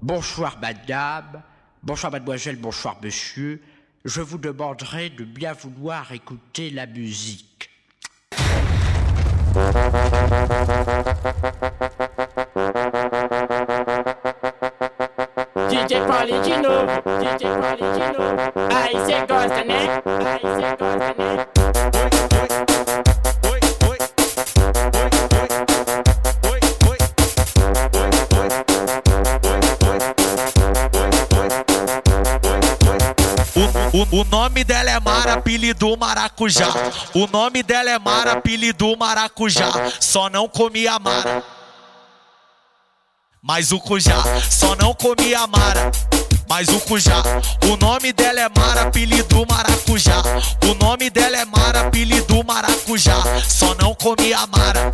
Bonsoir madame, bonsoir mademoiselle, bonsoir monsieur. Je vous demanderai de bien vouloir écouter la musique. O, nome dela é Mara, apelido Maracujá. O nome dela é Mara, apelido Maracujá. Só não comia Mara. Mas o Cujá, só não comia Mara. Mas o Cujá, o nome dela é Mara, apelido Maracujá. O nome dela é Mara, apelido Maracujá. Só não comia Mara.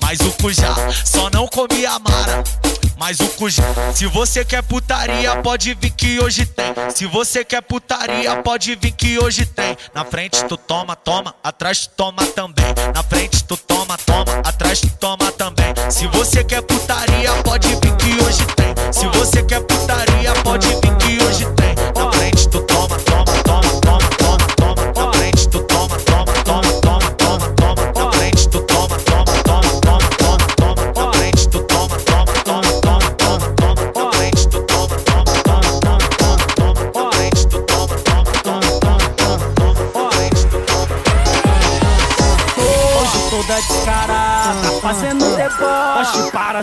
Mas o Cujá, só não comia Mara. Mas o Cujá, se você quer putaria, pode vir que hoje tem. Se você quer putaria, pode vir que hoje tem. Na frente tu toma, toma, atrás tu toma também. Na frente tu toma, toma, atrás tu toma também. Se você quer putaria, pode vir que hoje tem. Se você quer putaria, pode vir que hoje tem.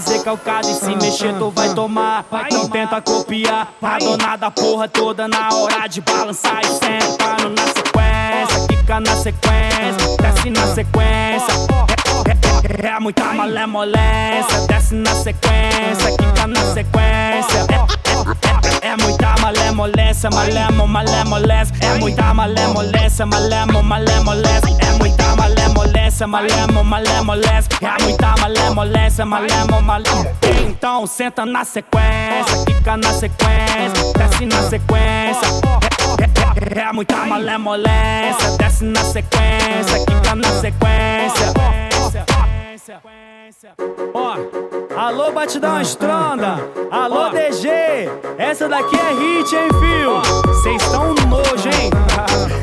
Ser calcado e se mexer tu vai tomar. Não tenta copiar, a dona da porra toda Na hora de balançar e sentando na sequência. Fica na sequência, desce na sequência. É, é, é, é muita malemolência. Desce na sequência, fica na sequência é, é, é, é muita malemolência, malemo, malemolência. É muita malemolência, malemo, malemolência. É muita malemolência, malemo, malemolência. É muita malemolência, malemo, malemolência. Então senta na sequência, fica na sequência Desce na sequência. É, é, é, é muita malemolência Desce na sequência, fica na sequência. Ó, alô batidão estronda, alô DG, essa daqui é hit, hein, fio? Cês tão nojo, hein?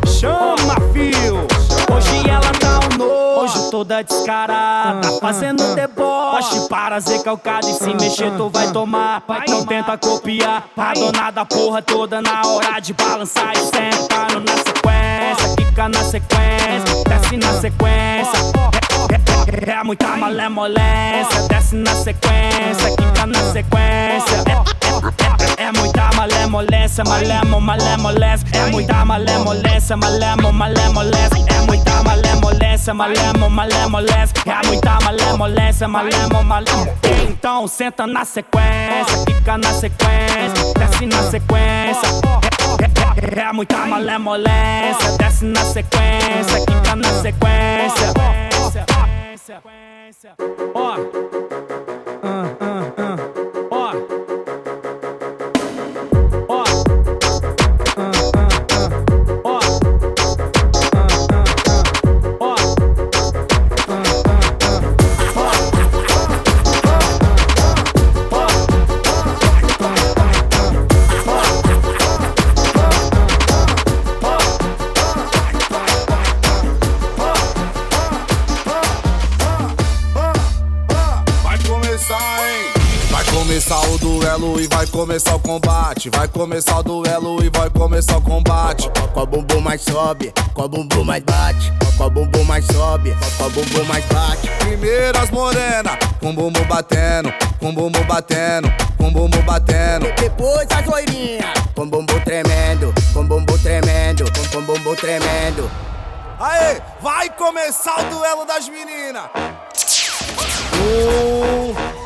Chama, fio. Hoje ela tá um nojo, toda descarada, fazendo deboche. Para ser calcado e se mexer tu vai tomar. Não tenta copiar, a dona da porra toda na hora de balançar e sentando na sequência. Fica na sequência, desce na sequência. É, é, é muita malemolência, desce na sequência, quica na sequência. É, é, é, é muita malemolência, malemo, malemolência. É muita malemolência, malemo, malemolência. É muita malemolência, malemo, malemolência. É muita malemolência, malemo, malemolência. Então senta na sequência, quica na sequência, desce na sequência. É, é, é muita malemolência, desce na sequência, quica na sequência sequência. Ó. começar o combate. Vai começar o duelo e vai começar o combate. Com a bumbum mais sobe, com a bumbum mais bate. Com a bumbum mais sobe, com a bumbum mais bate. Primeiras morena, com bumbum batendo, com bumbum batendo, com bumbum batendo. Depois as loirinhas, com bumbum tremendo, com bumbum tremendo, com bumbum tremendo. Aê, vai começar o duelo das meninas. Um,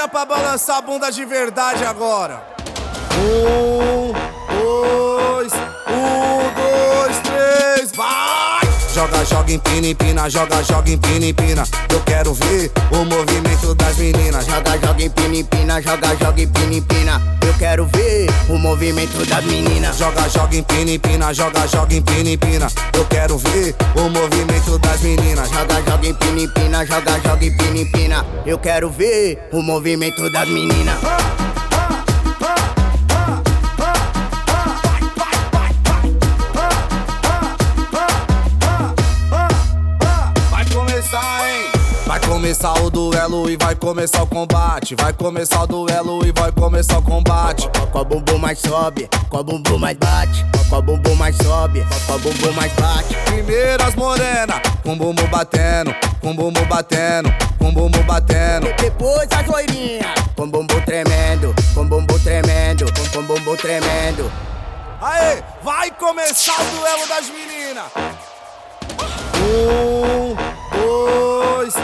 minas pra balançar a bunda de verdade agora. Um, Joga, joga, empina, empina, joga, joga, empina, empina. Eu quero ver o movimento das meninas. Joga, joga, empina, empina, joga, joga, empina, empina. Eu quero ver o movimento das meninas. Joga, joga, empina, empina, joga, joga, empina, empina. Eu quero ver o movimento das meninas. Joga, joga, empina, empina, joga, joga, empina, empina. Eu quero ver o movimento das meninas. começar o duelo e vai começar o combate. Vai começar o duelo e vai começar o combate. Com a bumbum mais sobe, com a bumbum mais bate. Com a bumbum mais sobe, com a bumbum mais bate. Primeiras morena, com bumbum batendo, com bumbum batendo, com bumbum batendo. E depois as loirinhas, com bumbum tremendo, com bumbum tremendo, com bumbum tremendo. Aê, vai começar o duelo das meninas. Um, dois,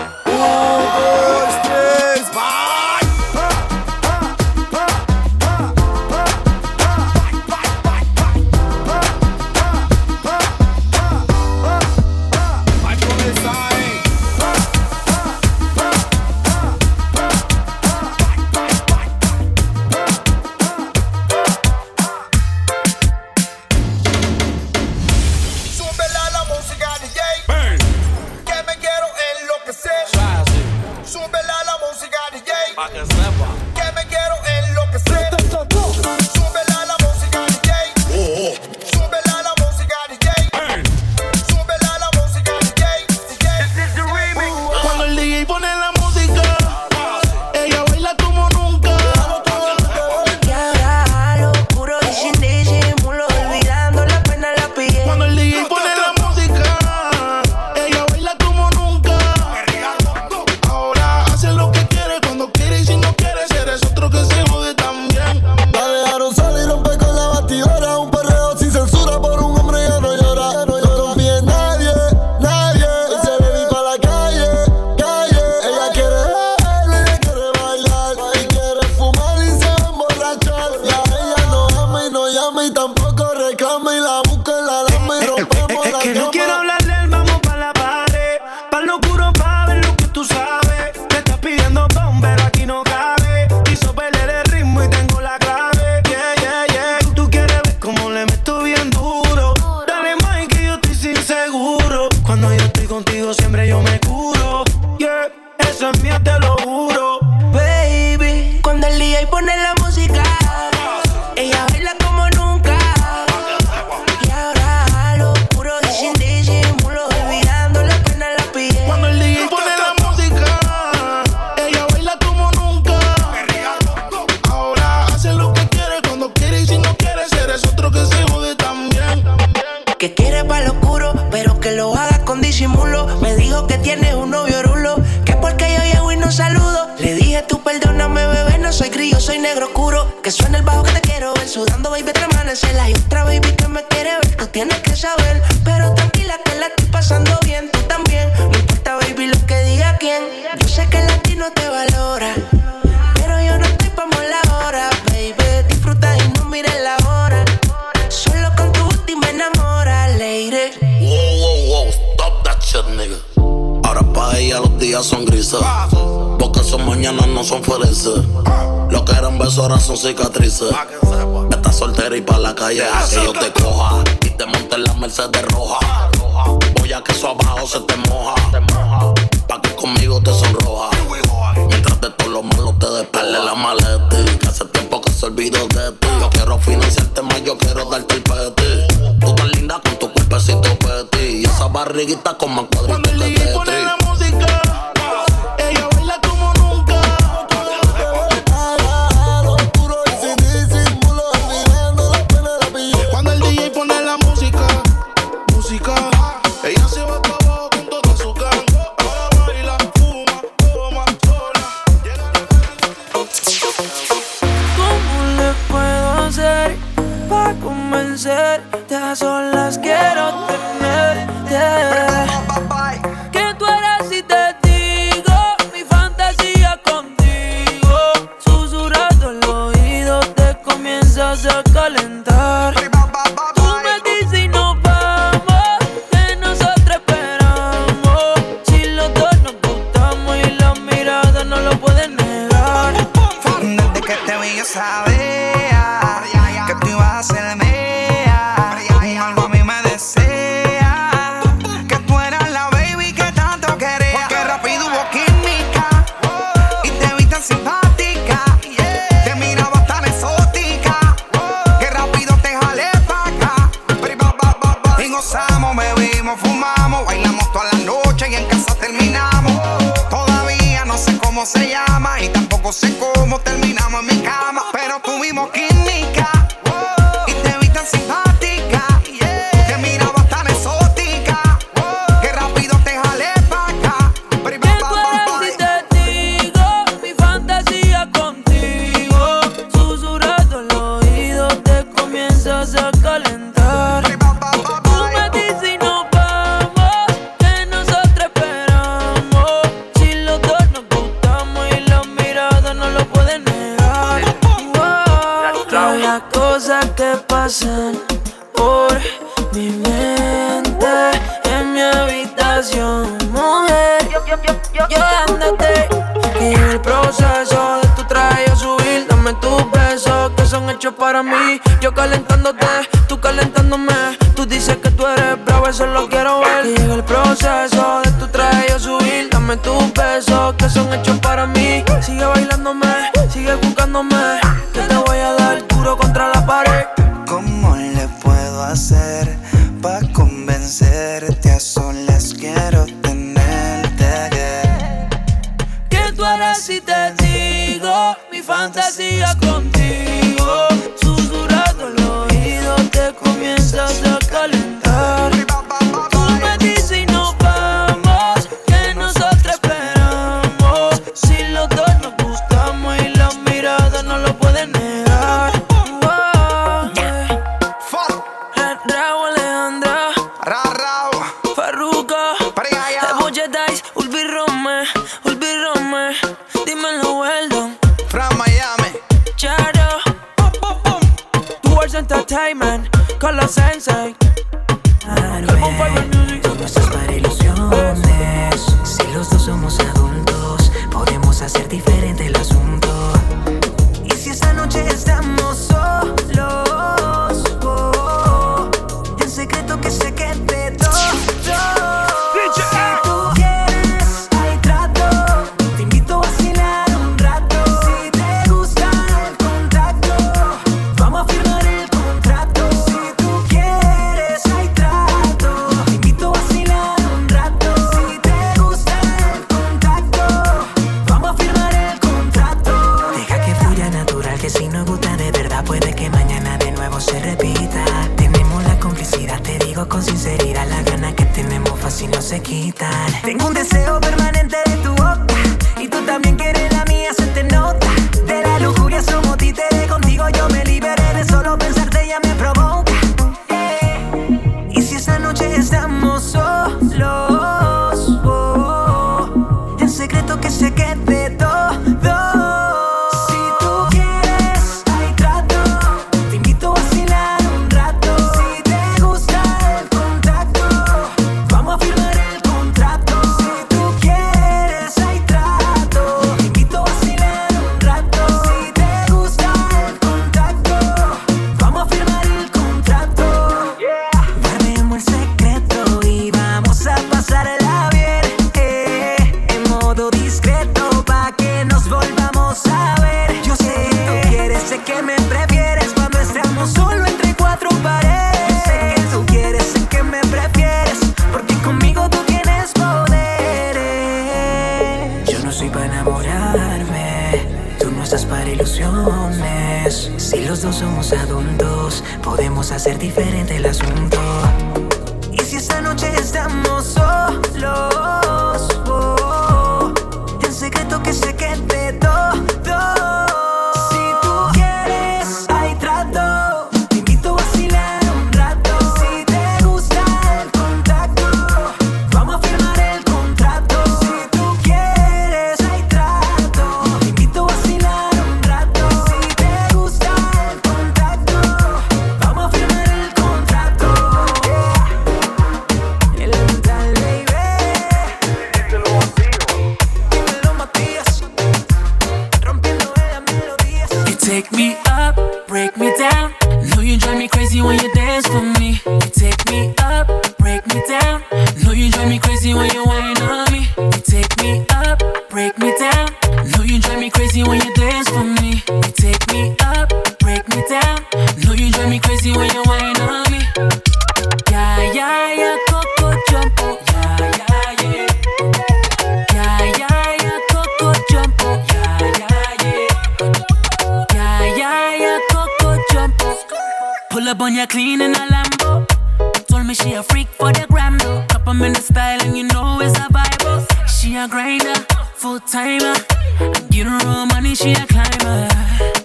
Pull up on ya clean in a Lambo. Told me she a freak for the gram though. Cup 'em in the style and you know it's a Bible. She a grinder, full timer. Get her own money, she a climber.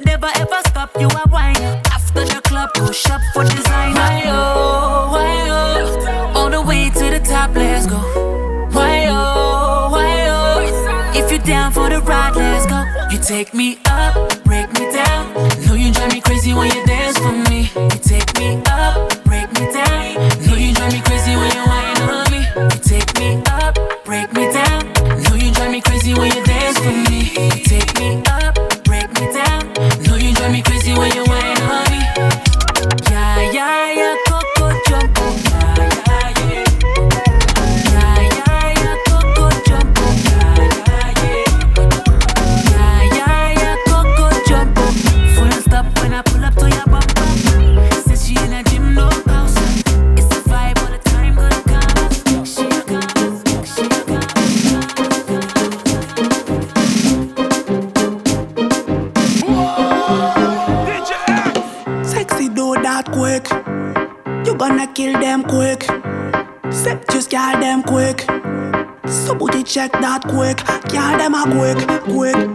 Never ever stop, you a whiner. After the club, go shop for designer. Why oh, why oh, all the way to the top, let's go. Why oh, why oh, if you're down for the ride, let's go. You take me up, break me down. Know you drive me crazy when you dance for me. When you check that quick. Girl them a quick, quick,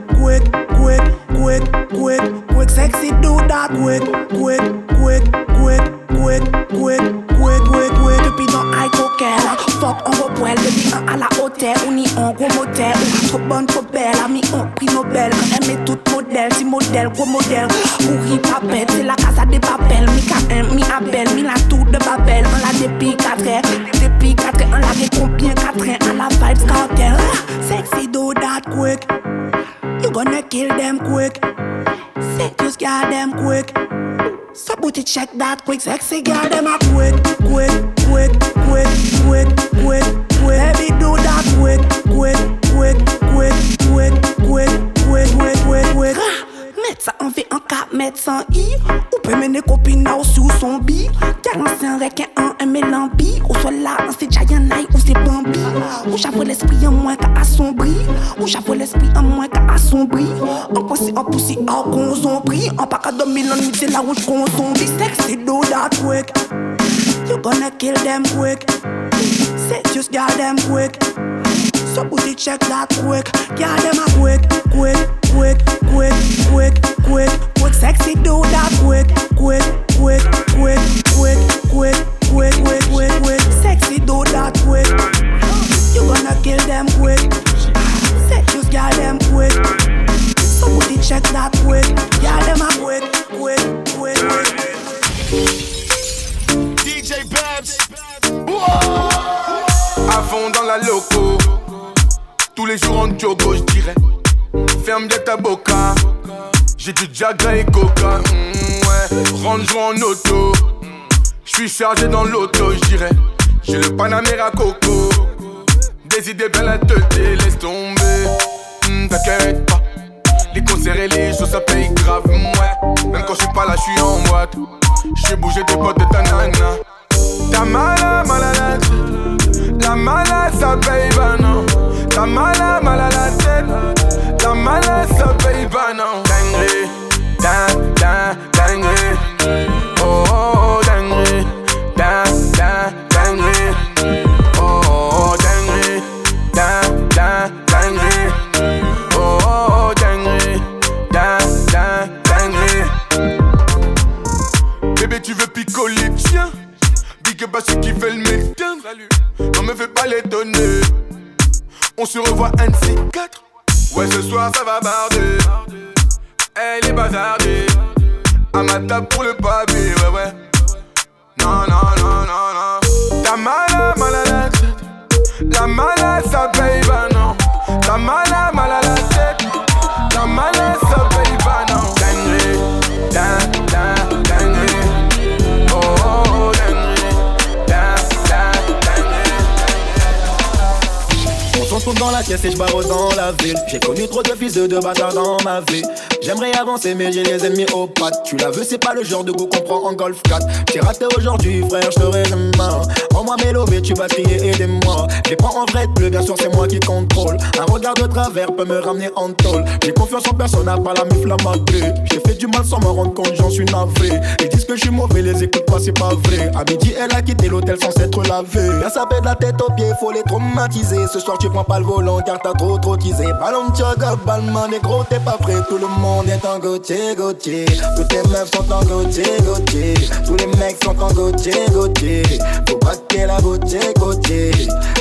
Coming on with the loud phone sound This sexy do that work. You gonna kill them quick Say just got them quick So put check that quick Yeah them a quick, quick Tous les jours en jogo, je dirais. Ferme bien ta boca. J'ai du Jaga et Coca. mm, ouais. Range en auto. Je suis chargé dans l'auto, je dirais. J'ai le Panamera Coco. Des idées bien la tête, laisse tomber. Hmm, T'inquiète pas. Les concerts et les choses ça paye grave, ouais. Même quand je suis pas là, je suis en boîte. J'ai bougé des potes de ta nana. Ta mala, malade. La malade, ça paye pas, non. Mala, malade la tête. La malade, ça paye pas, non. Dinguerie, din, din, dinguerie. Oh, oh, oh, dinguerie. Din, din, dinguerie. Oh, oh, oh, dinguerie. Din, din, dinguerie. Oh, oh, oh, dinguerie. Din, din, dinguerie. Bébé, tu veux picoler, tiens. Big up à ceux qui veulent me fais pas l'étonner. On se revoit N4. Ouais, ce soir ça va barder. Elle est bazardée. À ma table pour le papier, ouais, ouais. Non, non, non, non, non. Ta malade, malade la tête. La malade, ça paye pas, non. Ta malade, malade la tête. La malade, retrouve dans la caisse et je barre dans la ville. J'ai connu trop de fils de bâtards dans ma vie. J'aimerais avancer, mais j'ai les ennemis aux pattes. Tu la veux, c'est pas le genre de goût qu'on prend en golf 4. T'es raté aujourd'hui, frère, je demain. En moi, mélové, tu vas crier, aidez-moi. Les prends en vrai bleu, bien sûr, c'est moi qui contrôle. Un regard de travers peut me ramener en tôle. J'ai confiance en personne, à part la mif, la. J'ai fait du mal sans me rendre compte, j'en suis navré. Ils disent que je suis mauvais, les écoute pas, c'est pas vrai. À midi, elle a quitté l'hôtel sans s'être lavé. Bien sapé de la tête aux pieds, faut les traumatiser. Ce soir, tu prends pas le volant car t'as trop trop teasé. Jog, ballman, gros, t'es pas prêt. Tout le monde est en Gauthier, Gauthier. Toutes les meufs sont en Gauthier, Gauthier. Tous les mecs sont en Gauthier, Gauthier. Faut braquer la Gauthier, Gauthier.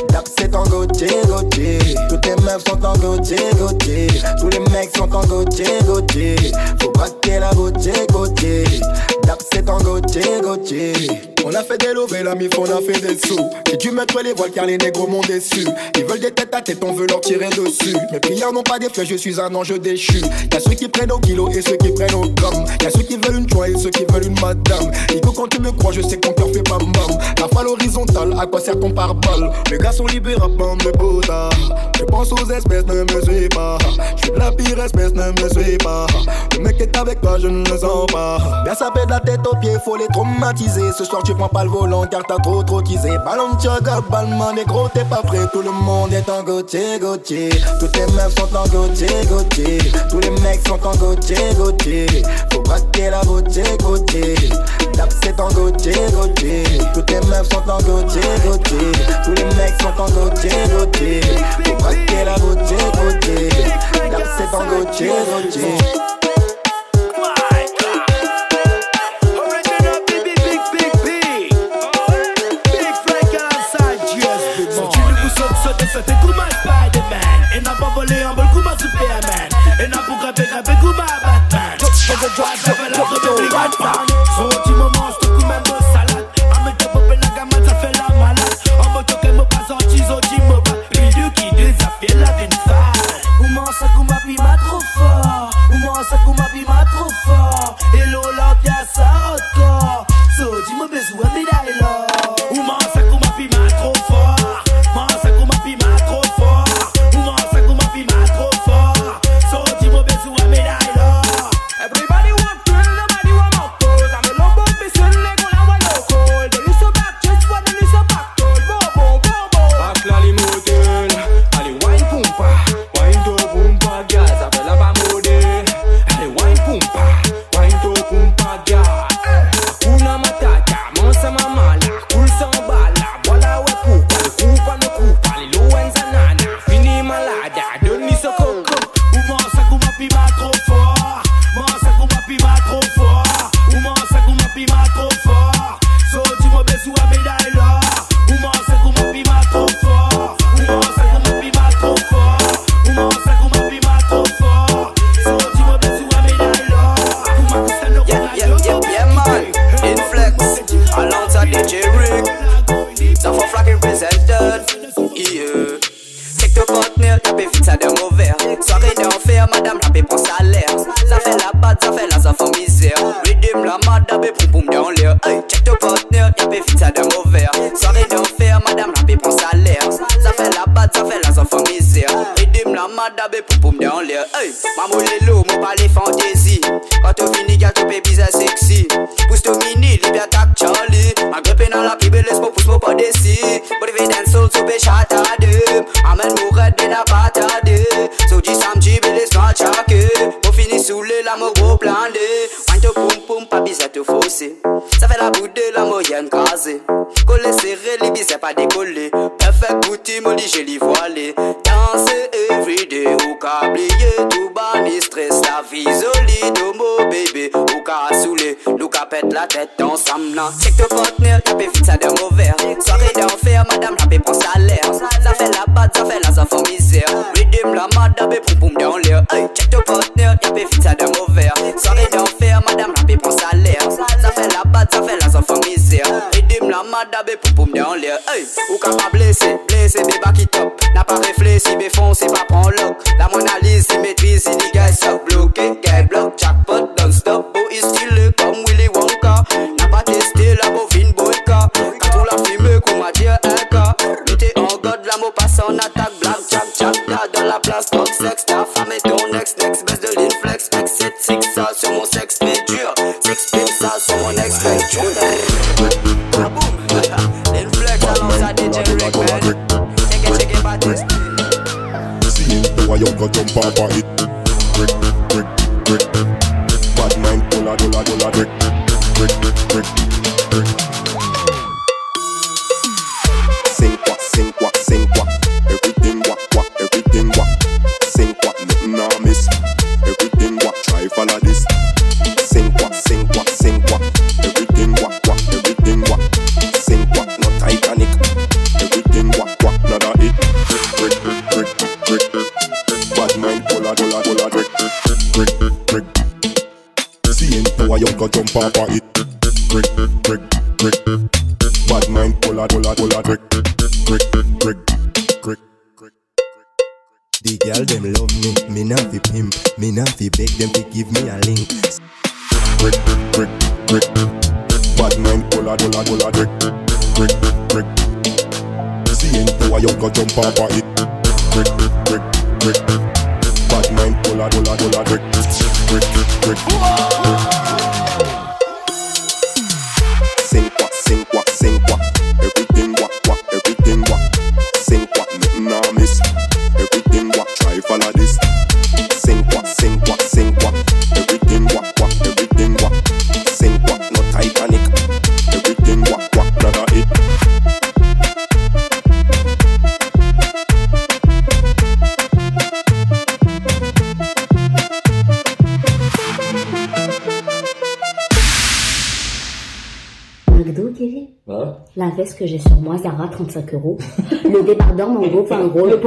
Dap, c'est en Gauthier, Gauthier. Toutes les meufs sont en Gauthier, Gauthier. Tous les mecs sont en Gauthier, Gauthier. Faut braquer la Gauthier, Gauthier. Dap, c'est en Gauthier, Gauthier. On a fait des lovés, la mif, on a fait des sous. J'ai dû mettre les voiles car les négros m'ont déçu. Ils veulent des têtes à tête, on veut leur tirer dessus. Mes prières n'ont pas d'effet, je suis un ange déchu. Y'a ceux qui prennent au kilo et ceux qui prennent au gramme. Y'a ceux qui veulent une joie et ceux qui veulent une madame. Et que quand tu me crois, je sais que ton cœur fait pas bam. La falle horizontale, à quoi sert ton pare-balles? Les gars sont libérables, bande de boda. Je pense aux espèces, ne me suis pas. Je suis la pire espèce, ne me suis pas. Le mec est avec toi, je ne le sens pas. Bien sapé de la tête aux pieds, faut les traumatiser. Ce soir, tu prends pas le volant car t'as trop trop teasé. Ballon de jog, ballman, gros, t'es pas prêt. Tout le monde est en Gauthier, Gauthier. Toutes les meufs sont en Gauthier, Gauthier. Tous les mecs sont en Gauthier, Gauthier. Faut braquer la Gauthier, Gauthier. Dap, c'est en Gauthier, Gauthier. Toutes les meufs sont en Gauthier, Gauthier. Tous les mecs sont en Gauthier, Gauthier. Faut braquer la Gauthier, Gauthier. Dap, c'est en Gauthier, Gauthier.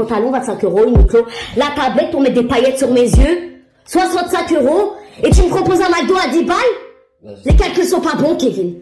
pantalon, 25 euros, Uniqlo. Là, pas bête pour mettre des paillettes sur mes yeux. 65 euros. Et tu me proposes un McDo à 10 balles? Les calculs sont pas bons, Kevin.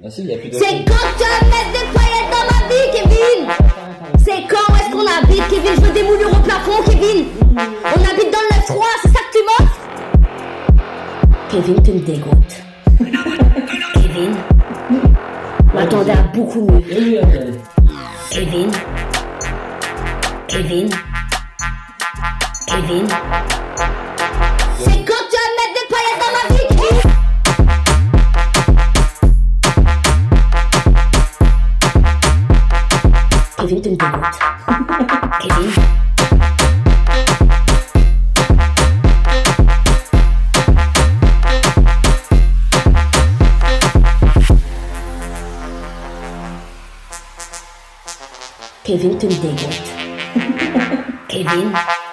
Kevin Tundega. Kevin.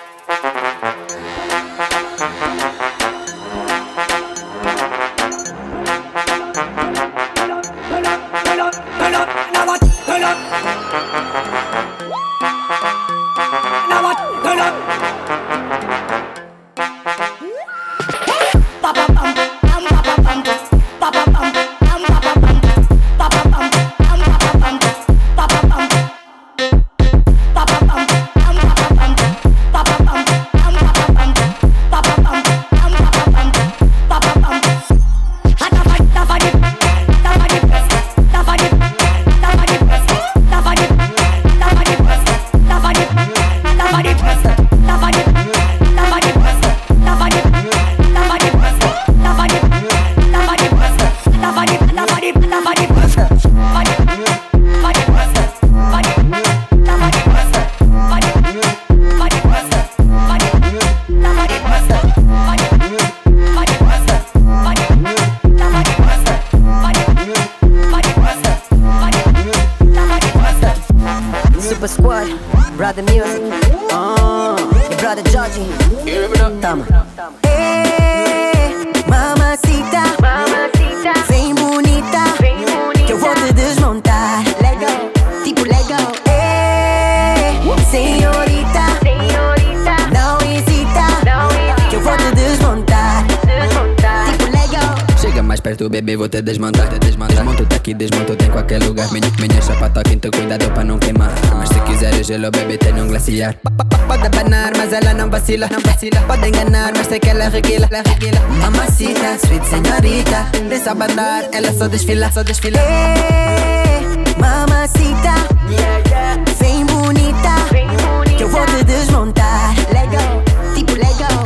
vacila, no vacila. enganar, ganarme, que ela é requila, la é requila. Mamacita, sweet senhorita, deixa abandonar, ela só desfila, só desfila. Hey, mamacita, yeah, yeah. Vem, bonita, vem bonita, que eu vou te desmontar. Legal, tipo legal.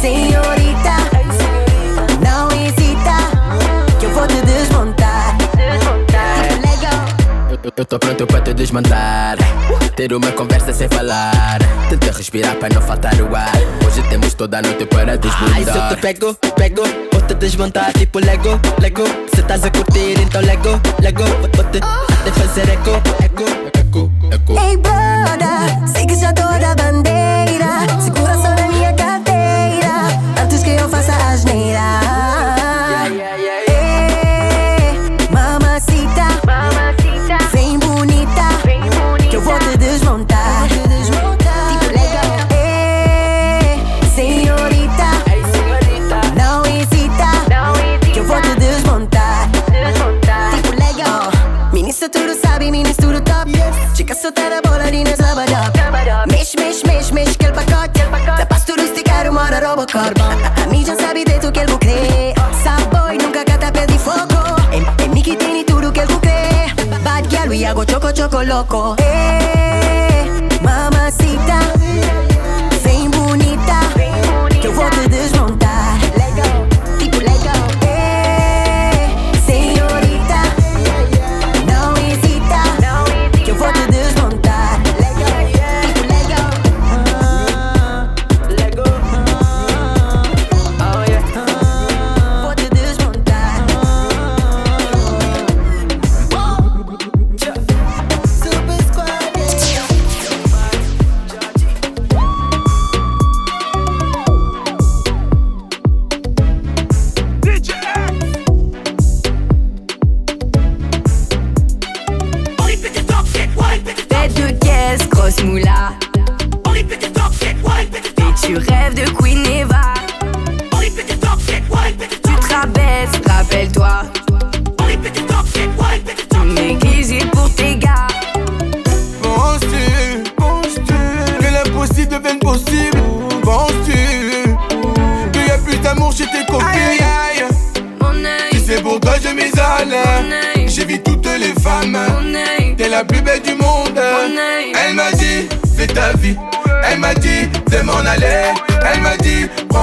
Senhorita, não hesita, que eu vou te desmontar. Tipo legal. Eu, tô pronto pra te desmontar. Uh! Ter uma conversa sem falar. Tenta respirar para não faltar o ar. Hoje temos toda a noite para desbundar. Ai, se eu te pego, pego, vou te desmontar tipo Lego, Lego. Se estás a curtir, então Lego, Lego. Vou te, te fazer eco, eco, eco, eco. Robocop. A, a mim já sabe de tu que ele crê. Saboy, nunca cata pé de fogo. É, mim que tem tudo que ele crê. Bad girl, we hago choco, choco, loco. Hey, mamacita,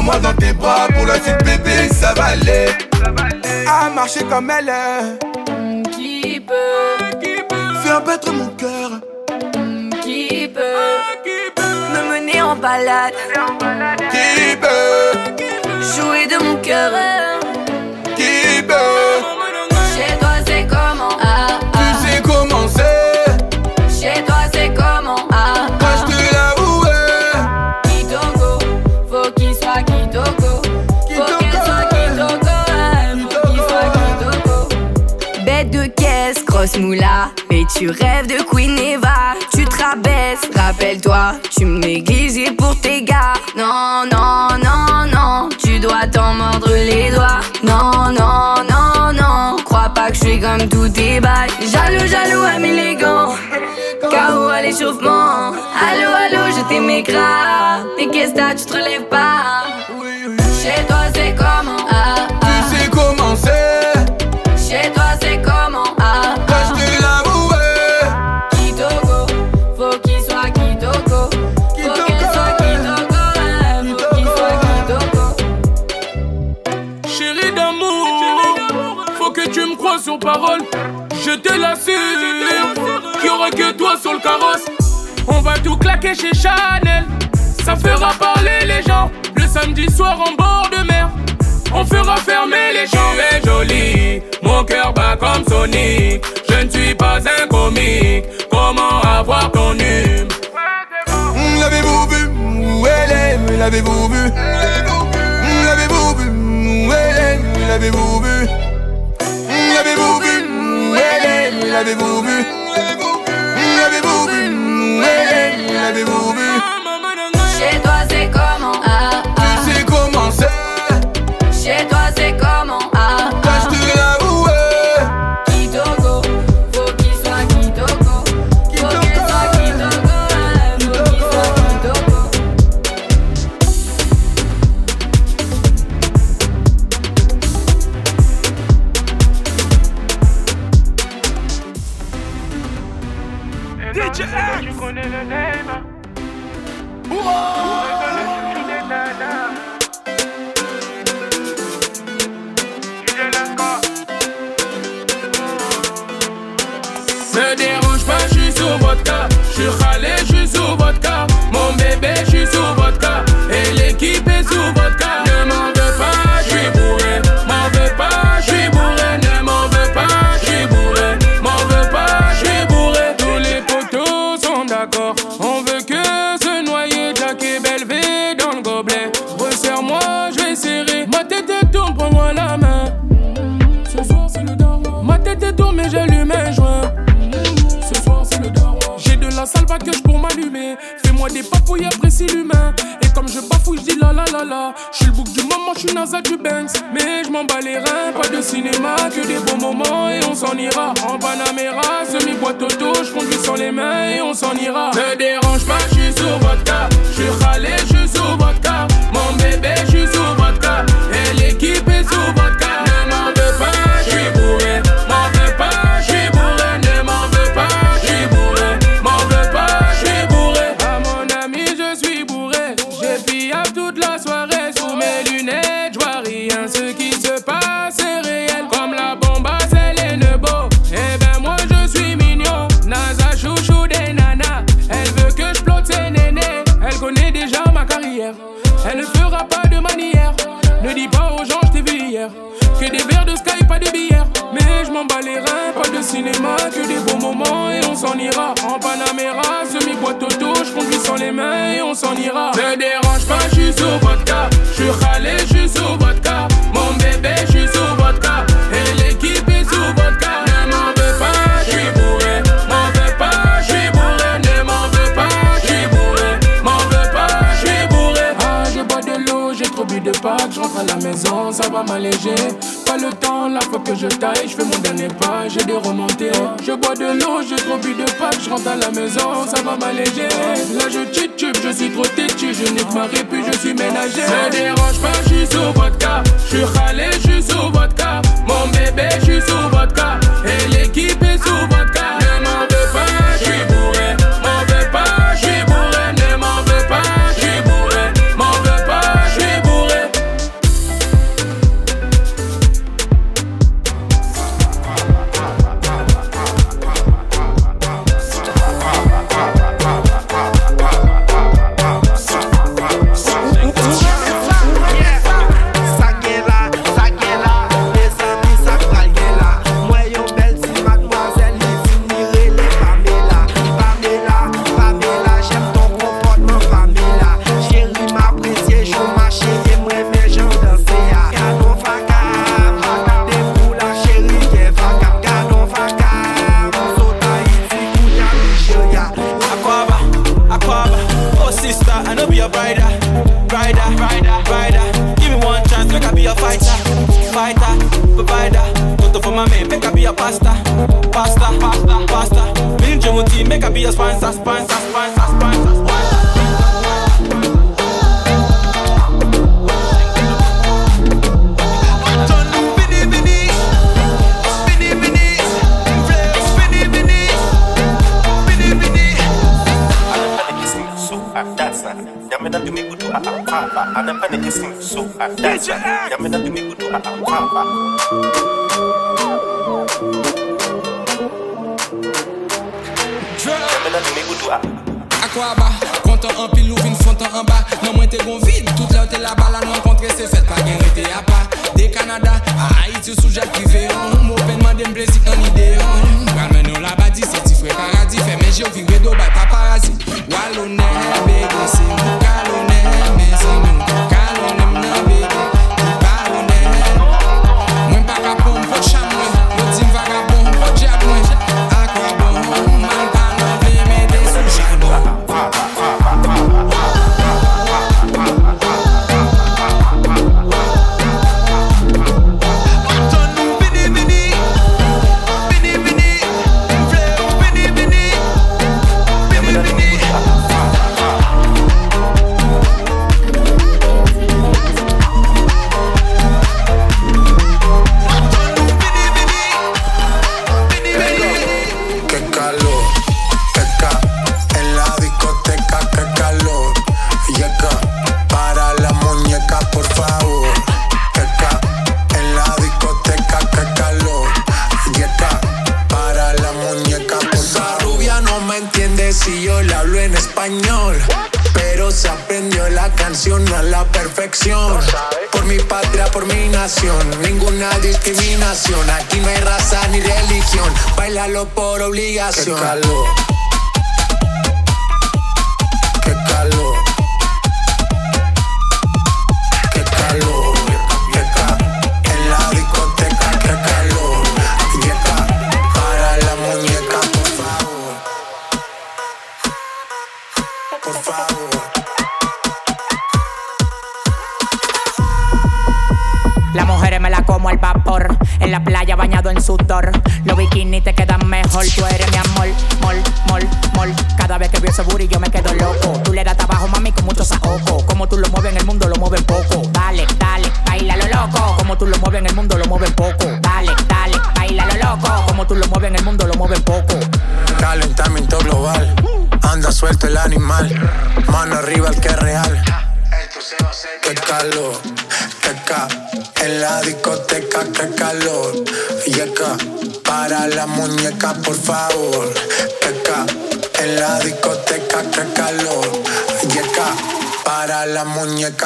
prends-moi dans tes bras Pour la suite bébé ça va aller. À marcher comme elle Qui peut Faire battre mon cœur. Qui peut Me mener en balade grosse moula. Mais tu rêves de Queen Eva. Tu te rabaisses, rappelle-toi. Tu me négligeais pour tes gars. Non, non, non, non. Tu dois t'en mordre les doigts. Non, non, non, non. Crois pas que je suis comme tous tes bails. Jaloux, jaloux, à les gants. KO à l'échauffement. Allô, allô, je t'aimais grave. Mais qu'est-ce que tu te relèves pas. Chez toi, On va tout claquer chez Chanel, ça fera parler les gens. Le samedi soir en bord de mer, on fera fermer les gens. Tu es jolie, mon cœur bat comme Sonic. Je ne suis pas un comique, comment avoir ton hume? Hum, L'avez-vous vu? Où elle est? L'avez-vous vu? Hum, L'avez-vous vu? Où elle est? L'avez-vous vu? Hum, L'avez-vous vu? Où elle est? L'avez-vous vu? L'avez-vous vu Chez toi, c'est comment? Ah, Là je titube, je suis trop têtu, je nique ma répu, je suis ménagé. Ça dérange pas, je suis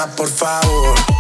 por favor.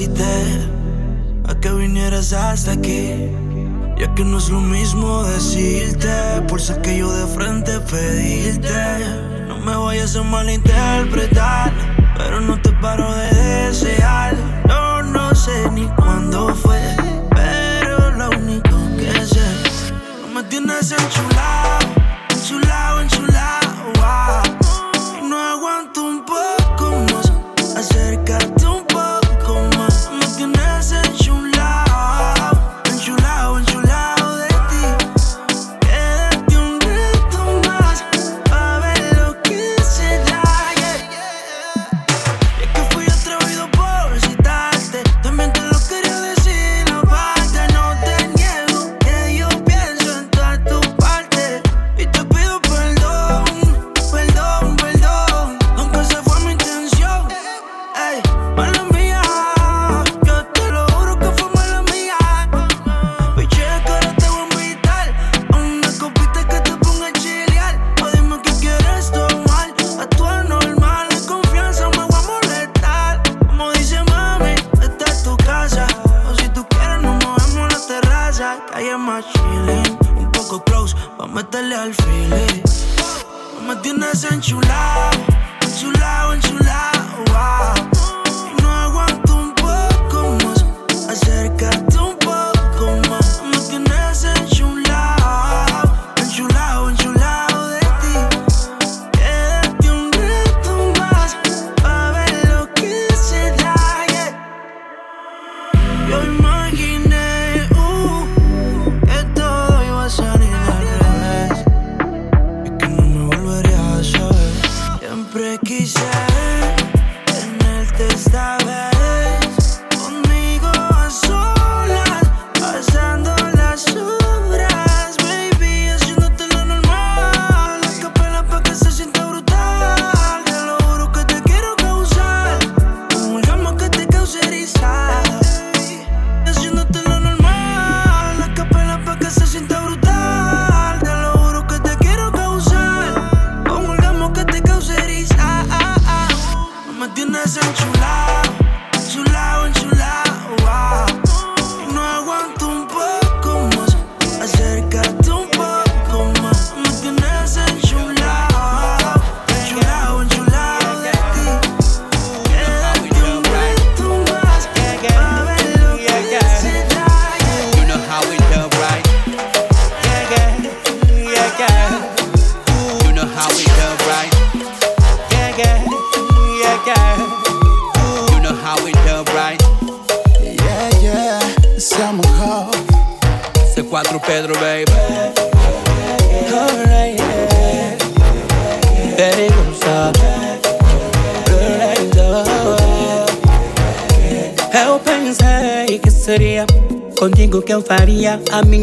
a que vinieras hasta aquí. Ya que no es lo mismo decirte, por ser que yo de frente pedirte. No me vayas a malinterpretar.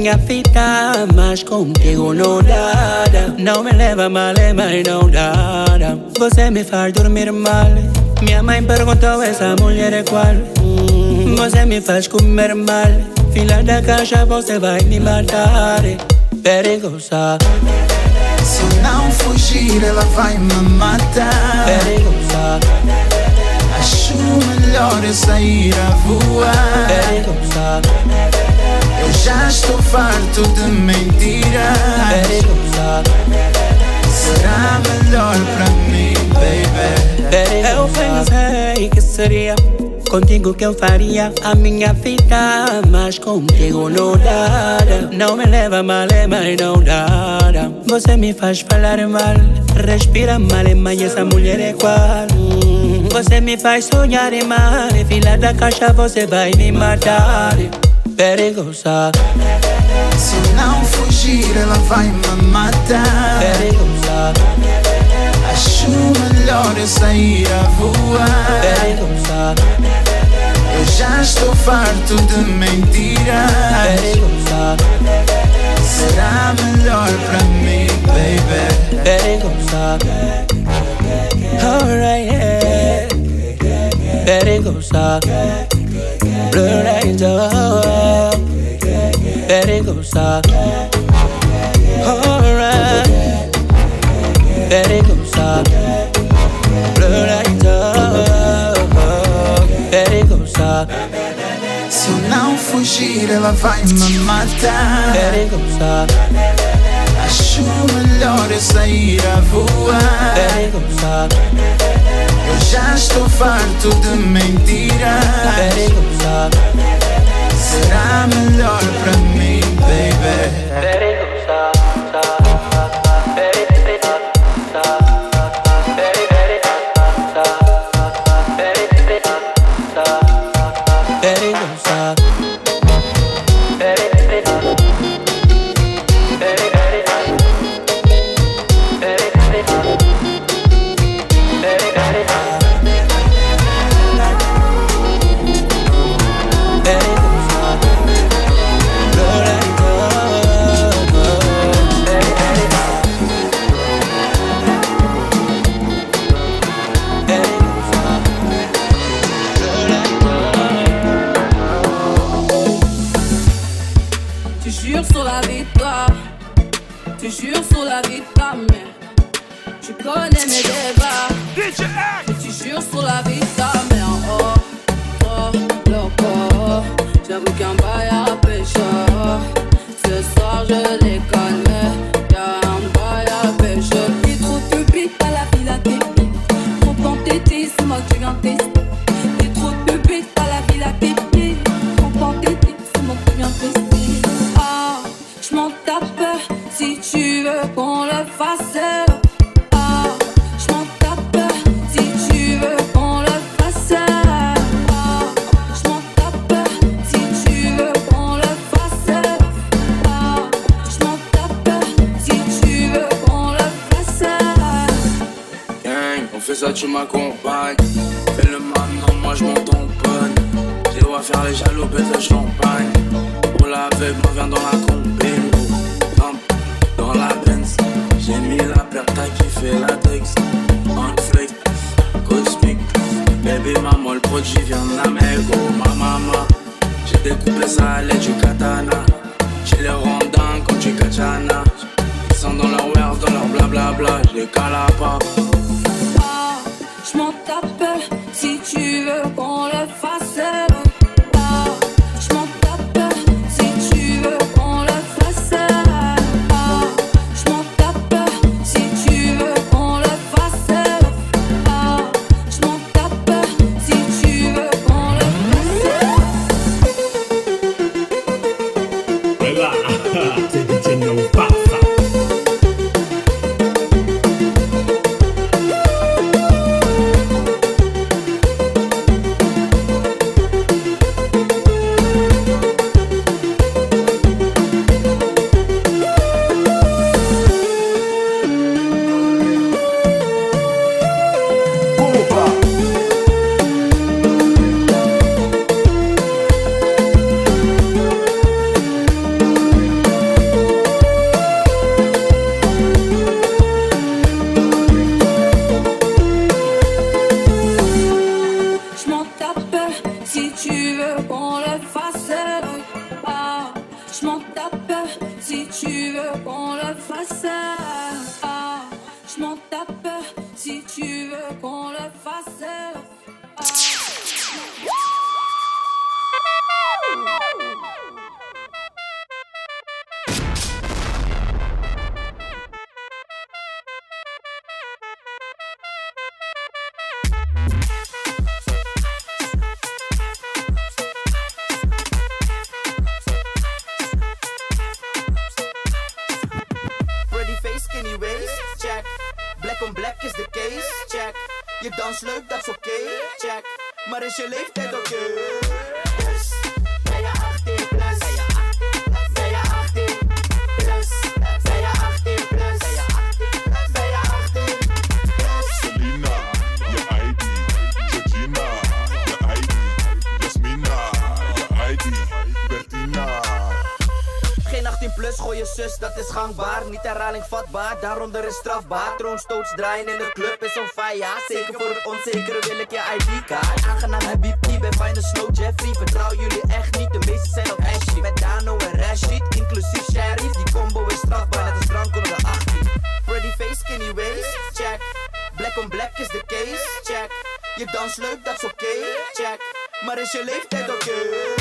A minha vida, mas contigo não dá. Não me leva mal, mas não dá. Você me faz dormir mal. Minha mãe perguntou: essa mulher é qual? Hum, você me faz comer mal. Fila da caixa, você vai me matar. Perigosa. Se não fugir, ela vai me matar. Perigosa. Acho melhor eu sair a voar. Perigosa. Já estou farto de mentiras. Será melhor pra mim, baby. Eu pensei que seria contigo que eu faria a minha vida, mas contigo não dá. Não me leva mal, mas não dá. Você me faz falar mal, respira mal, mas essa mulher é qual? Você me faz sonhar mal, fila da caixa você vai me matar. Perigosa, Se não fugir, ela vai me matar. perigosa, Acho melhor eu sair a voar. perigosa, Eu já estou farto de mentiras. perigosa, Será melhor pra mim, baby. perigosa. Alright, yeah. Perigosa. Blue lines, hips are alright. Very good, sir. Blue light up. Oh. Very good. Se eu não fugir, ela vai me matar. Very good, sir. Acho melhor eu sair a voar. Very good, sir. Eu já estou farto de mentiras. Very good, sir. Diamond are from me, baby. draaien in de club is on fire. Zeker voor het onzekere wil ik je ID-kaart. Aangenaam BP bij Final Snow dus Jeffrey. Vertrouw jullie echt niet, de meesten zijn op Ashley. Met Dano en Rashid, inclusief Sheriff. Die combo is strafbaar, net als drank onder de 18. Pretty face, skinny waist, check. Black on black is de case, check. Je dans leuk, dat is oké, okay, check. Maar is je leeftijd oké? Okay?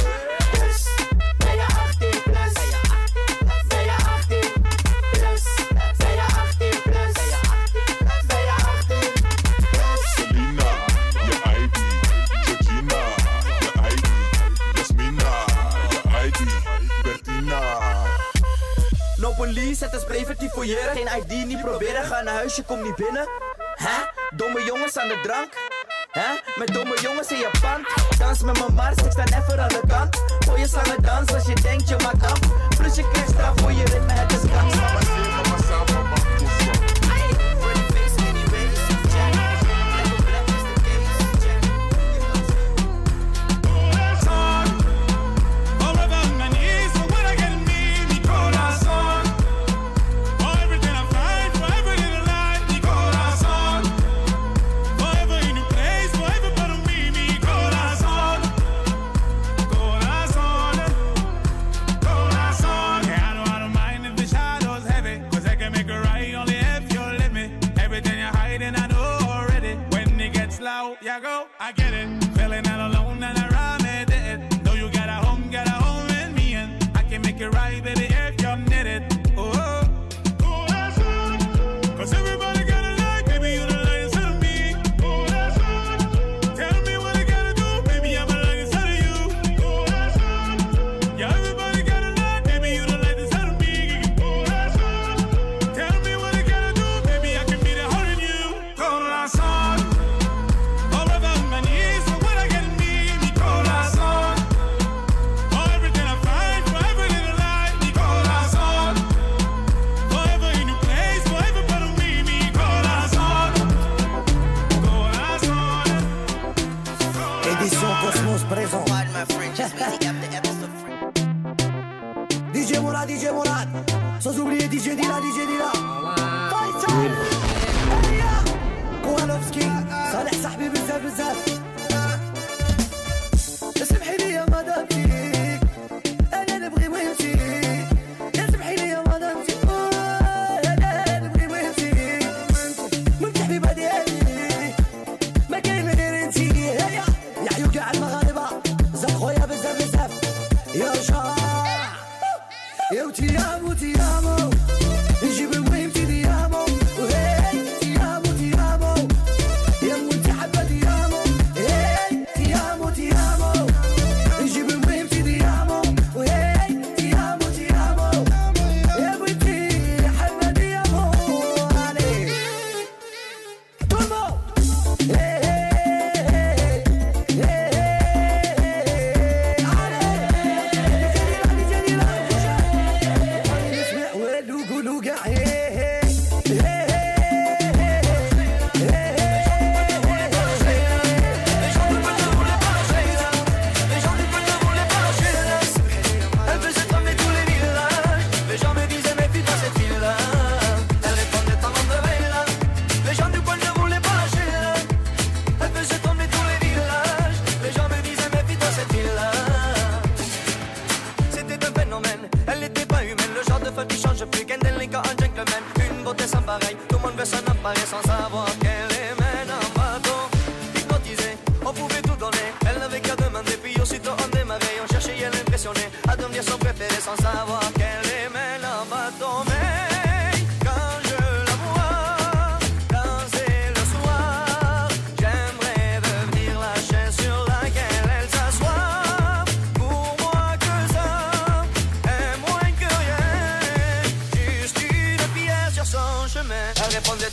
zet is voor fouilleren. Geen ID, niet proberen, ga naar huis je komt niet binnen. Hè? Domme jongens aan de drank. Hè? Met domme jongens in je pand. Dans met mijn mars, ik sta even aan de kant. Voor je slangen dans als je denkt je maakt af. Plus je krijgt straf voor je ritme, het is kans.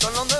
Son los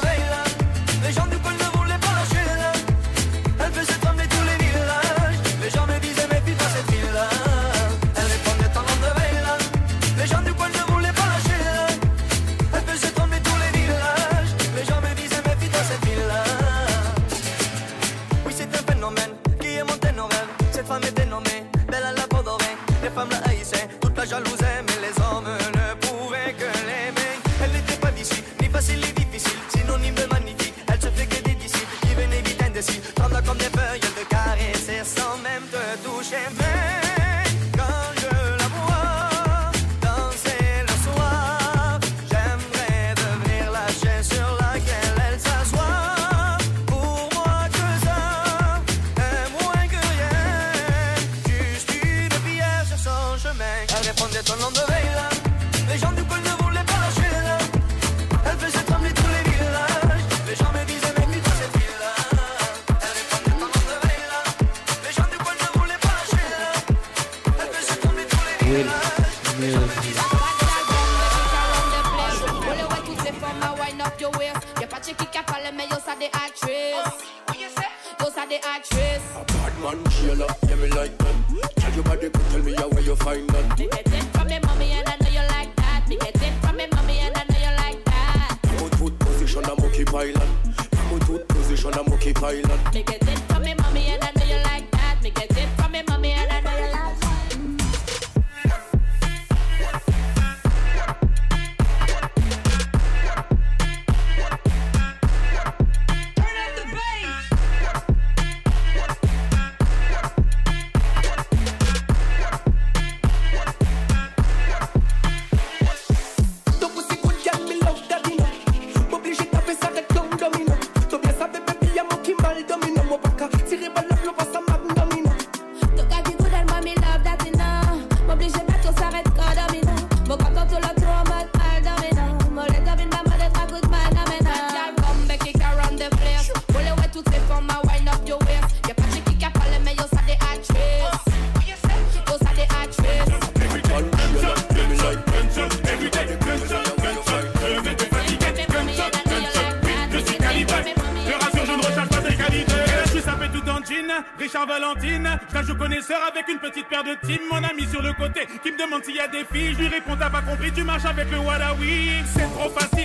le côté qui me demande s'il y a des filles. Je lui réponds, t'as pas compris, tu marches avec le Wadawi. C'est trop facile,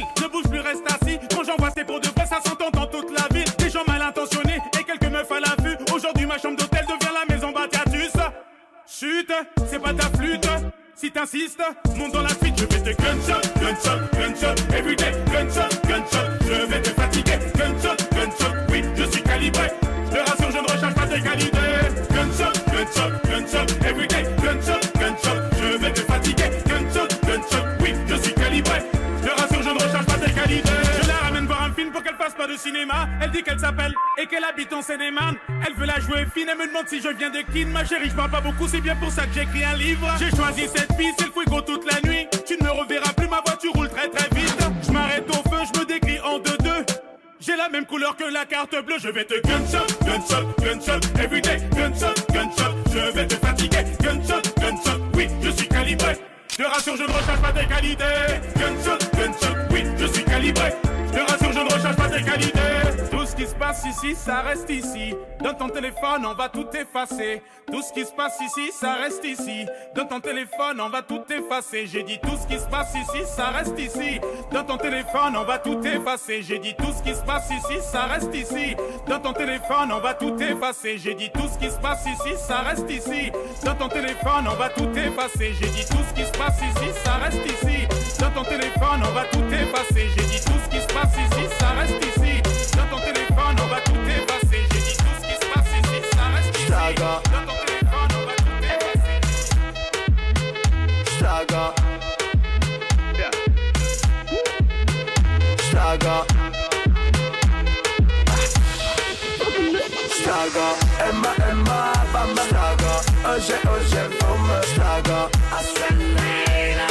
et qu'elle habite en Seine-et-Marne, elle veut la jouer fine, elle me demande si je viens de Kin, ma chérie, je parle pas beaucoup, c'est bien pour ça que j'écris un livre, j'ai choisi cette fille, c'est le fuego toute la nuit, tu ne me reverras plus, ma voiture roule très très vite, je m'arrête au feu, je me décris en deux deux, j'ai la même couleur que la carte bleue, je vais te gunshot, gunshot, gunshot, everyday, gunshot, gunshot, je vais te fatiguer, gunshot, gunshot, oui, je suis calibré. Te rassure, je ne recharge pas tes qualités. Gunshot, passe ici, ça reste ici. Dans ton téléphone, on va tout effacer. Tout ce qui se passe ici, ça reste ici. Dans ton téléphone, on va tout effacer. J'ai dit tout ce qui se passe ici, ça reste ici. Dans ton téléphone, on va tout effacer. J'ai dit tout ce qui se passe ici, ça reste ici. Dans ton téléphone, on va tout effacer. J'ai dit tout ce qui se passe ici, ça reste ici. Dans ton téléphone, on va tout effacer. J'ai dit tout ce qui se passe ici, ça reste ici. Dans ton téléphone, on va tout effacer. J'ai dit tout ce qui se passe ici, ça reste ici. Dans ton téléphone, Straga Straga Straga Straga Emma, Emma, Bamba Straga Hoje, Oje, vamos Straga Acelera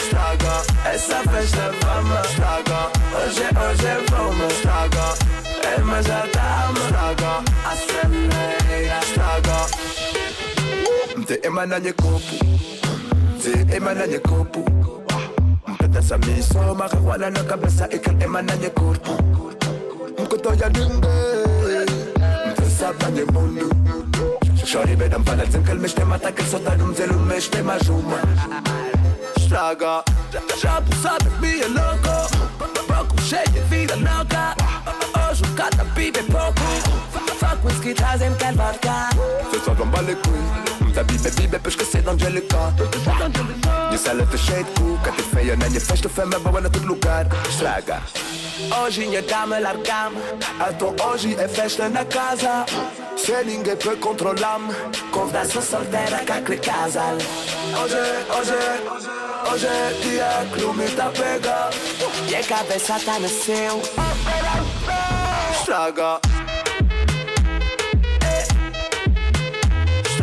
Essa festa vamos Straga Hoje, Oje, vamos Straga Mzee Emana Nyekopu, Mzee Emana Nyekopu, Mtata Samiso makawana na kabasa ika Emana Nyekopu, Mkoto ya Dimbe, Mtasa Banye Mundu, Shori bedam fana zinkel mishte mata kel sota dumzelu mishte majuma. Straga, já sabe me é louco, pouco cheio de vida louca. Hoje o cara vive pouco, fuck whisky trazem vodka. Cê só vão valer Te bibe, bibe, pëshkë se d'Angelica Një salë të shetë ku, ka të fejën e një feshtë të feme bëve në tëtë lugar Shtraga Hoje nie damy largam, a to hoje é festa na casa. Se ninguém peut controlam, conversa solteira com aquele casal. Hoje, hoje, hoje é dia tá pega. E a cabeça tá no seu. Straga.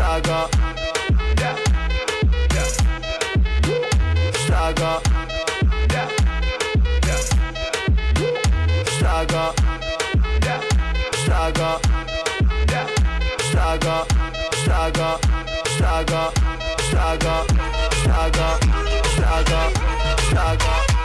Saga. Yeah. Yeah. Saga. Yeah. Yeah. Saga. Yeah. Saga. Yeah. Saga. Saga. Saga. Saga. Saga. Saga. Saga.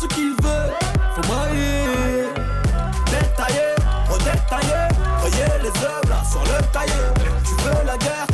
ce qu'ils veulent. Faut brailler, détailler, redétailler. Voyez les œuvres là sur le tailleur. Tu veux la guerre?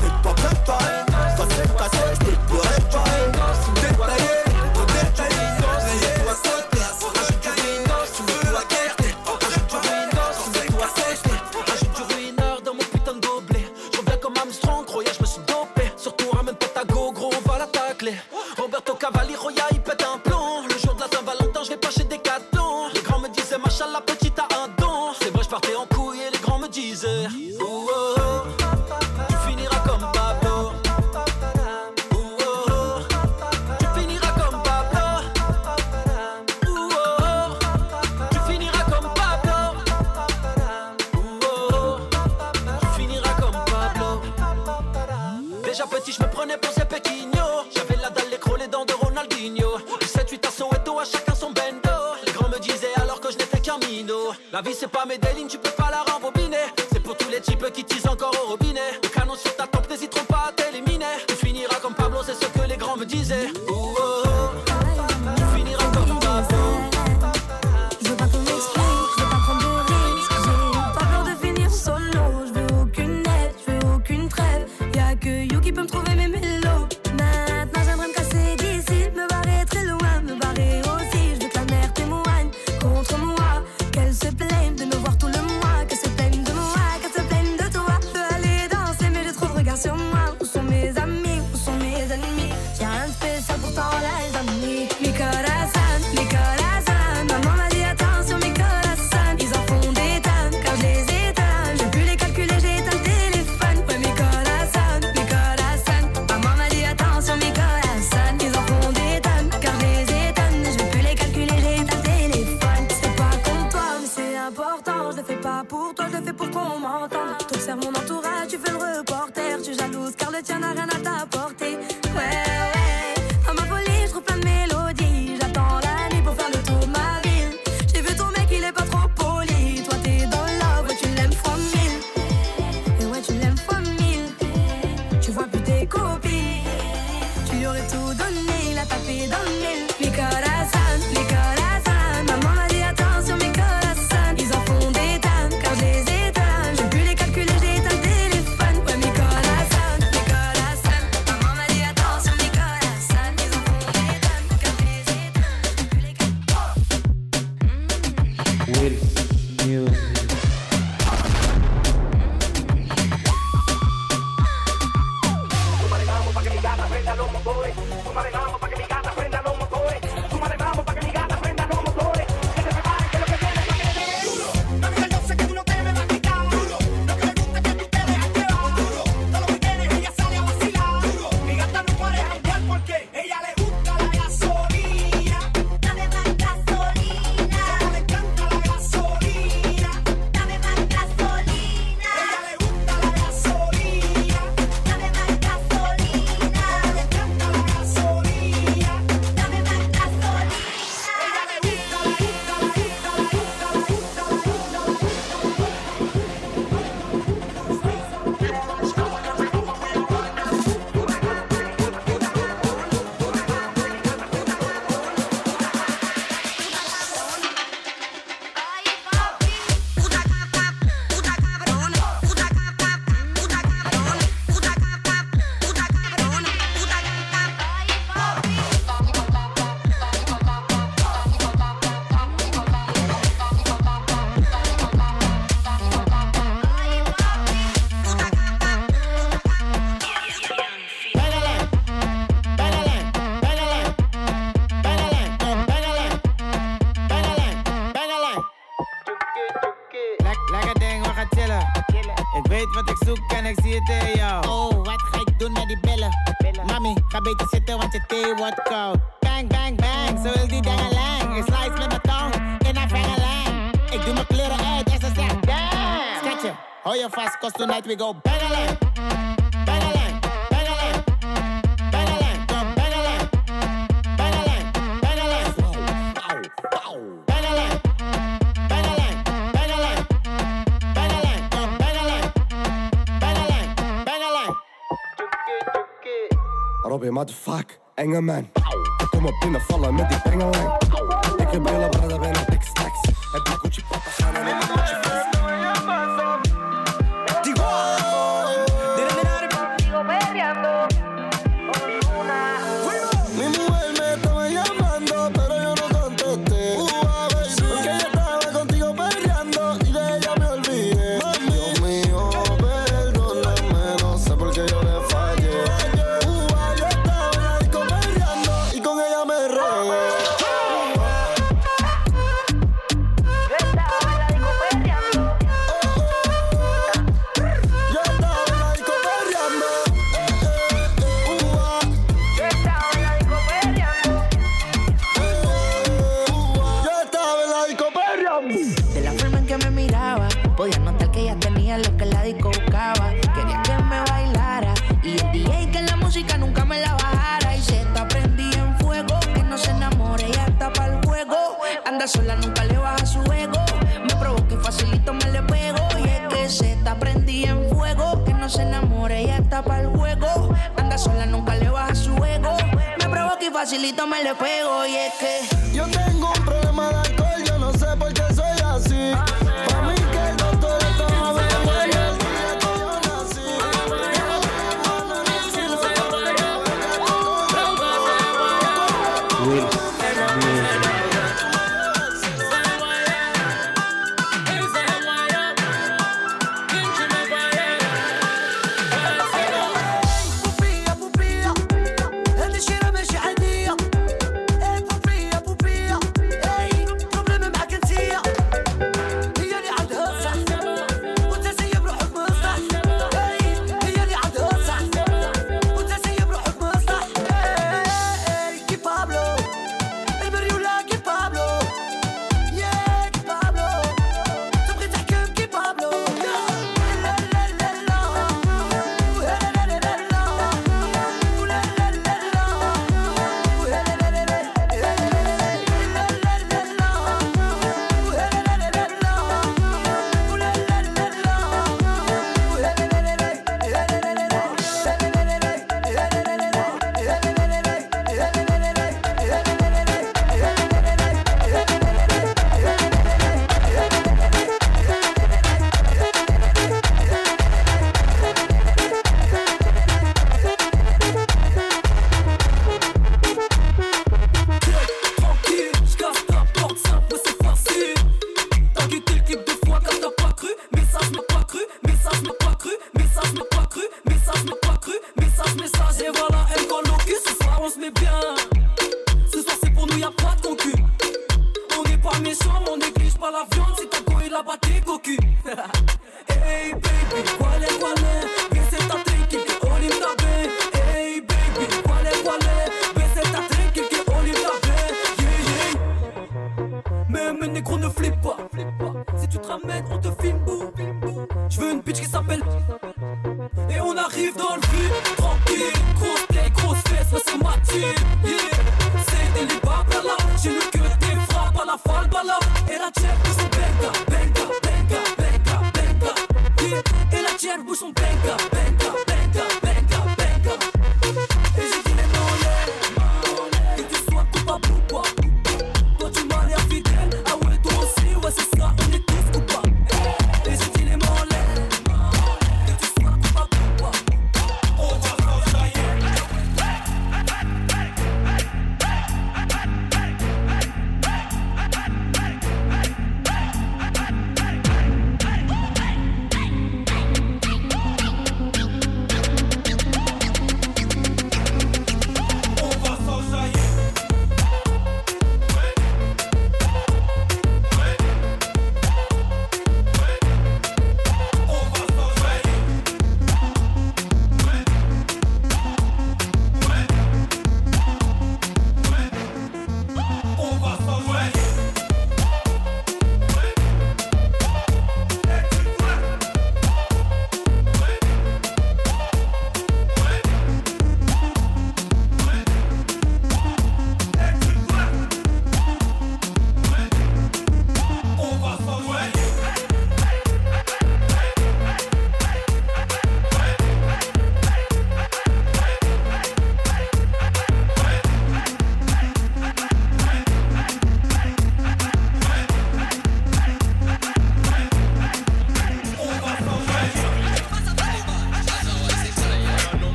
to go bang a line, bang a line, bang a line, bang. Robbie, motherfuck, enge man. Kom op binnen, vallen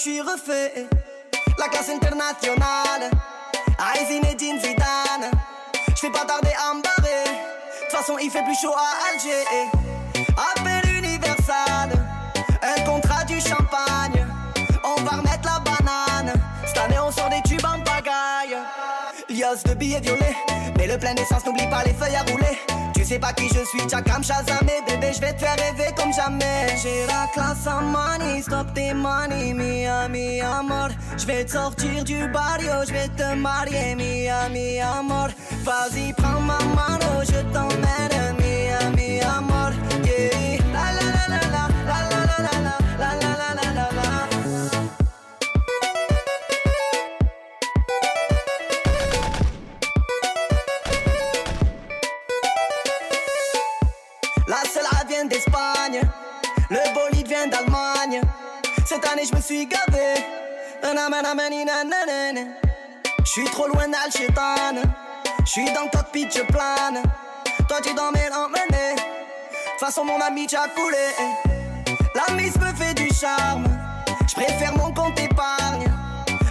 suis refait. La classe internationale Aïe Zinedine Zidane. Je fais pas tarder à me barrer. De toute façon il fait plus chaud à Alger. Appel universal Un contrat du champagne. On va remettre la banane. Cette année on sort des tubes en pagaille. Lios de billets violets Mais le plein d'essence n'oublie pas les feuilles à rouler sais pas qui je suis, Chakam Shazam Et bébé je vais te faire rêver comme jamais. J'ai la classe en money, stop tes money Mia, mi amor Je vais te sortir du barrio, je vais te marier Mia, mi amor Vas-y prends ma mano, je t'emmène Mia, mi amor Yeah, la la la La la Je suis trop loin d'Alchetan. Je suis dans le cockpit, je plane. Toi tu. De toute façon mon ami tu as coulé. La mise me fait du charme. Je préfère mon compte épargne.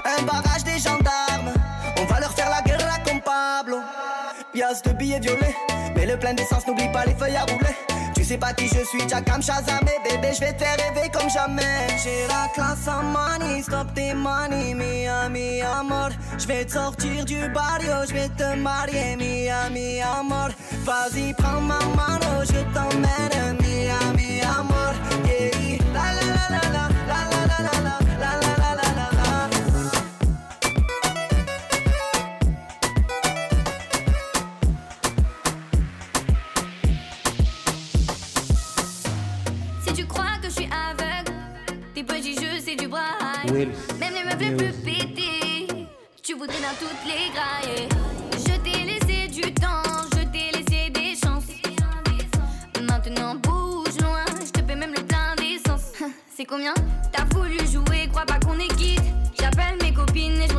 Un barrage des gendarmes. On va leur faire la guerre comme Pablo. Pièce de billets violets. Mais le plein d'essence, n'oublie pas les feuilles à rouler. Sais pas qui je suis, Jackam Shazam Et bébé, je vais te faire rêver comme jamais. J'ai la classe en money, stop tes money, mia, mi amor. Je vais te sortir du barrio, je vais te marier, mia, mi amor. Vas-y, prends ma mano, je t'emmène, mia, mi amor. Yeah, la, la la la la la, la la la Même les meufs les plus pétés, tu voudrais dans toutes les grailles. Je t'ai laissé du temps, je t'ai laissé des chances. Maintenant bouge loin, je te paie même le plein d'essence. C'est combien T'as voulu jouer, crois pas qu'on est quitte. J'appelle mes copines et je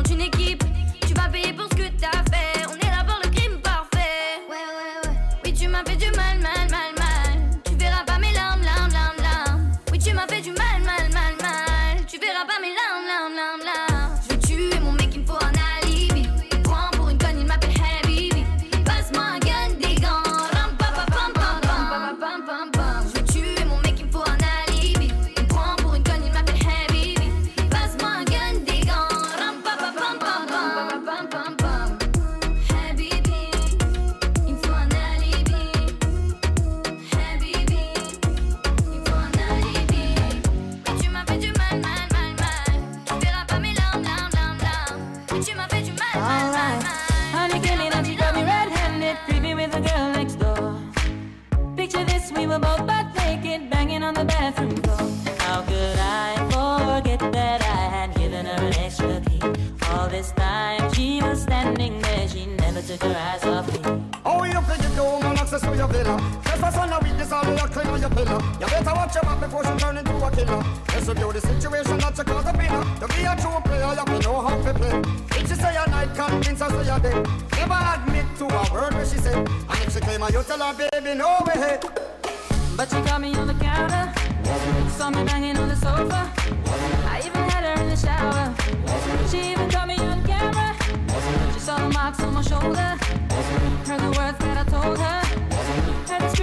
So do the situation that to cause a pain. To be a true player, you know how to play. If she say a night, convince her say a day. Never admit to a word when she said. And if she claim a you tell her, baby, no way. But she got me on the counter. Saw me banging on the sofa. I even had her in the shower. She even caught me on camera. She saw the marks on my shoulder. Heard the words that I told her. Heard the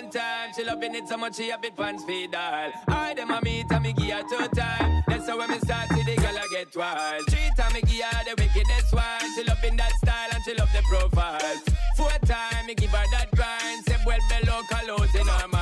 one time. She loving it so much she a bit pants feed all. I them a meet and me give her two time. That's how when me start see the girl I get wild. Three time me give her the wickedest one. She loving that style and she love the profiles. Four time me give her that grind. Say well below colors in her mind.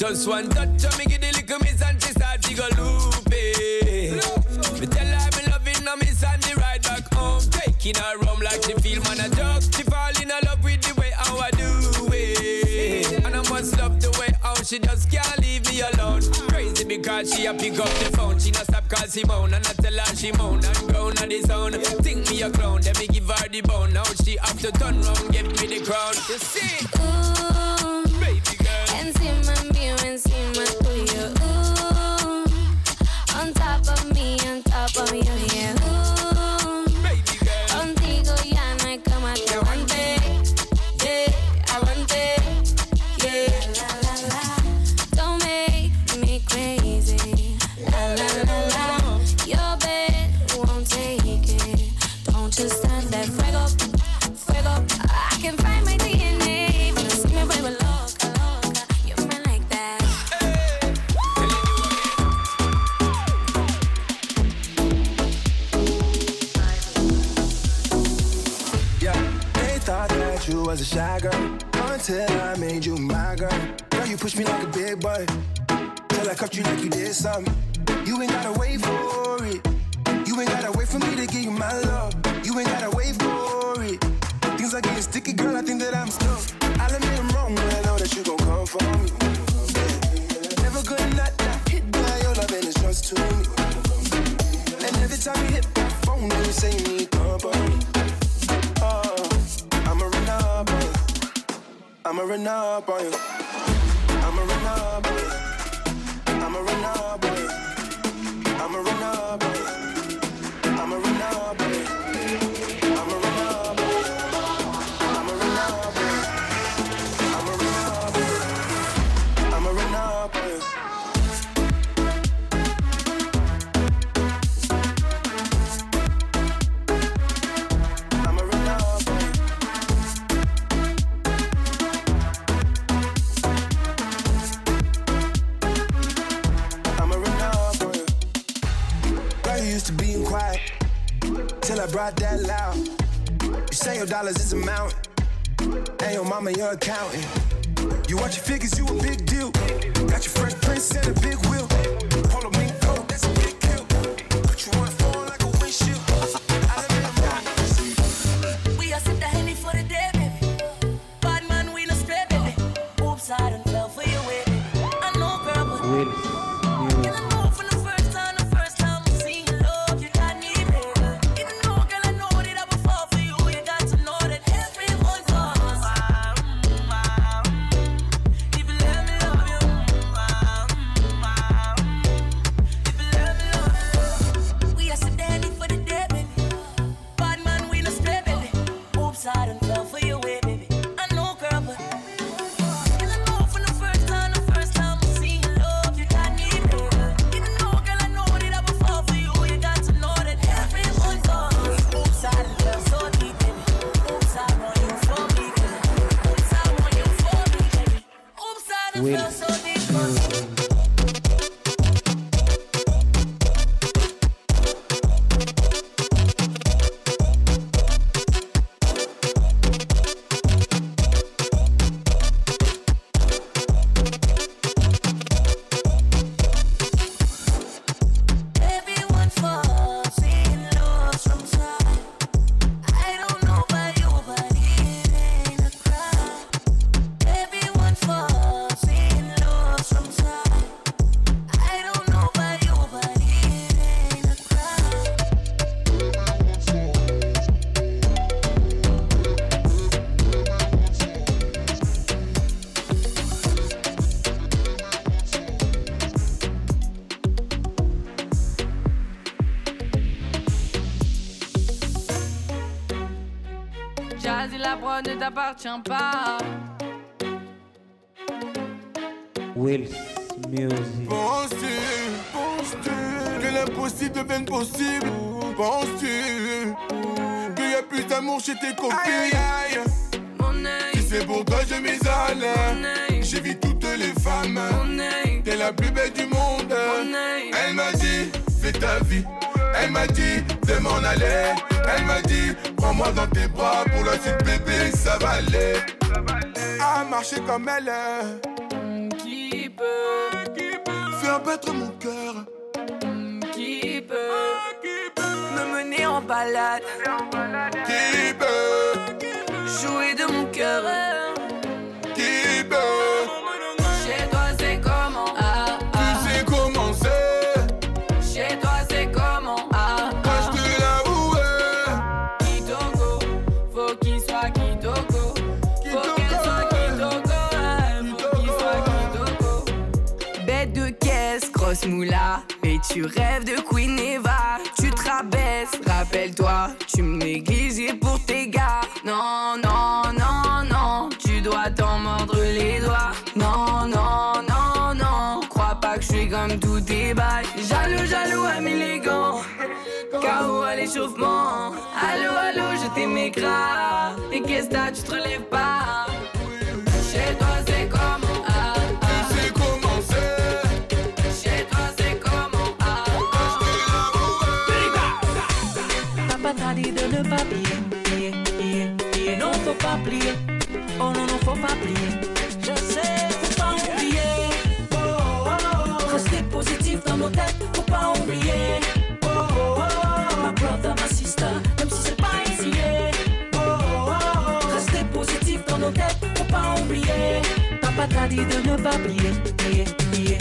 Just one touch of me give the little miss and she start to go loopy. Me tell her me loving her miss and the ride back home. Taking her home like she feel man a drug. She fall in love with the way how I do it. And I must love the way how she just can't leave me alone. Crazy because she a pick up the was a shy girl until I made you my girl. Girl, you push me like a big boy till I cut you like you did something. You ain't gotta wait for it. You ain't gotta wait for me to give you my love. You ain't gotta wait for it. Things are getting sticky, girl. I think that I'm stuck. I'll admit I'm wrong, but I know that you gon' come for me. Yeah. Never gonna not, not hit by your love and it's just to me. And every time you hit that phone, you say you need I'ma run up on you. I'ma run up on you. I'ma run up on you. Dollars is a mountain, and your mama your accountant. You watch your figures, you a big deal. Got your fresh prince and a big wheel. Ne t'appartient pas. Wills Music. Penses-tu, penses-tu que l'impossible devienne possible? Penses-tu qu'il y a plus d'amour chez tes copines? Si c'est pour toi je l'air J'évite toutes les femmes. T'es la plus belle du monde. Elle m'a dit fais ta vie Elle m'a dit de m'en aller. Elle m'a dit prends-moi dans tes bras Pour la suite bébé ça va aller. À marcher comme elle Qui peut Faire battre mon cœur. Qui peut Me mener en balade Qui peut Jouer de mon cœur tu rêves de Queen Eva. Tu te rabaisses, rappelle-toi, tu me négligeais pour tes gars. Non, non, non, non, tu dois t'en mordre les doigts. Non, non, non, non, crois pas que je suis comme tous tes bails. Jaloux, jaloux, ami les gants. KO à l'échauffement. Allô, allô, je t'aimais grave. Et qu'est-ce que tu te relèves pas? Pas plier. Oh non, non, faut pas plier. Je sais, faut pas oublier. Oh, oh, oh. Rester positif dans nos têtes, faut pas oublier. Oh, oh, oh. Ma brother, ma sister, même si c'est pas easy. Oh, oh, oh. Rester positif dans nos têtes, faut pas oublier. Papa t'a dit de ne pas plier, plier, plier.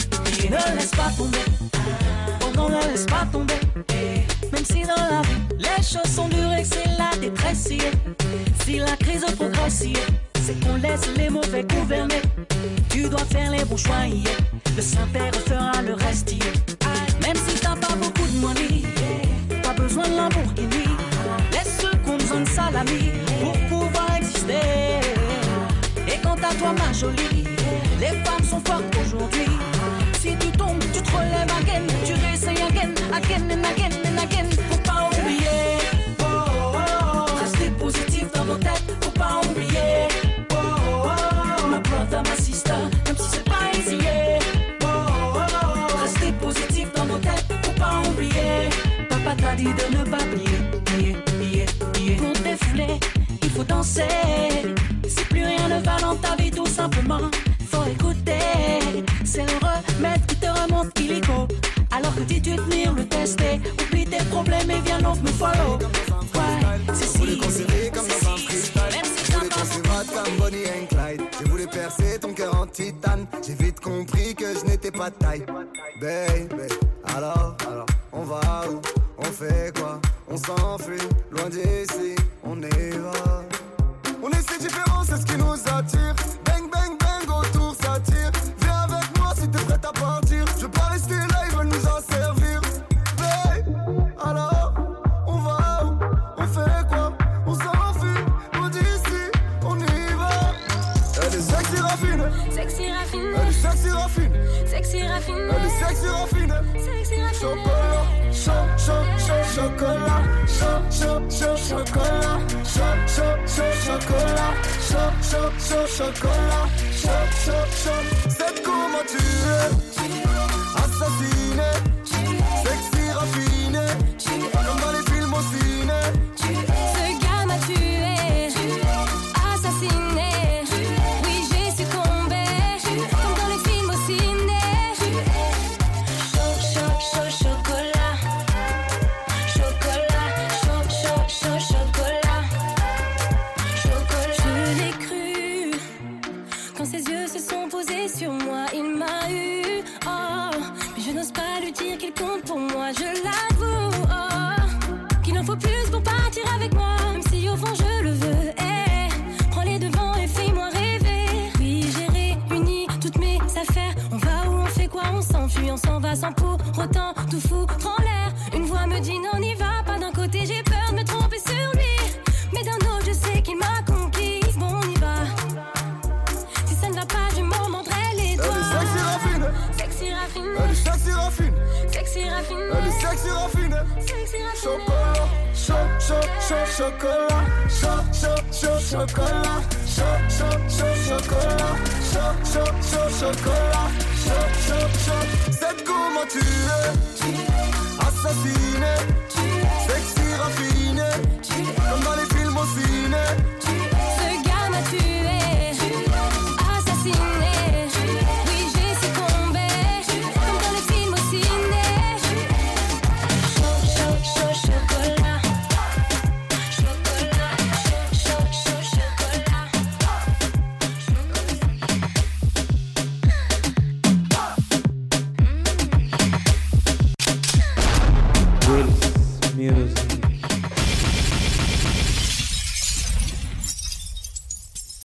Ne laisse pas tomber. Oh non, ne laisse pas tomber. Eh, Même si dans la vie, les choses sont dures et c'est la détresse. Si la crise progresse, c'est qu'on laisse les mauvais gouverner. Tu dois faire les bons choix, le Saint-Père fera le reste. Même si t'as pas beaucoup de money, pas besoin de Lamborghini. Laisse qu'on besoin de salami pour pouvoir exister. Et quant à toi, ma jolie, les femmes sont fortes aujourd'hui. Si tu tombes, tu te relèves again, tu réessayes again, again and again. Dit de ne pas plier, plier, plier, plier. Pour défouler, il faut danser. Si plus rien ne va dans ta vie, tout simplement, faut écouter. C'est le remède qui te remonte illico. Alors que dis-tu tenir le tester, oublie tes problèmes et viens donc me follow. Ouais, c'est si. comme dans un freestyle Je voulais qu'on s'évade comme Bonnie and Clyde J'ai voulu percer ton cœur en titane J'ai vite compris que je n'étais pas taille Baby, On s'enfuit, loin d'ici,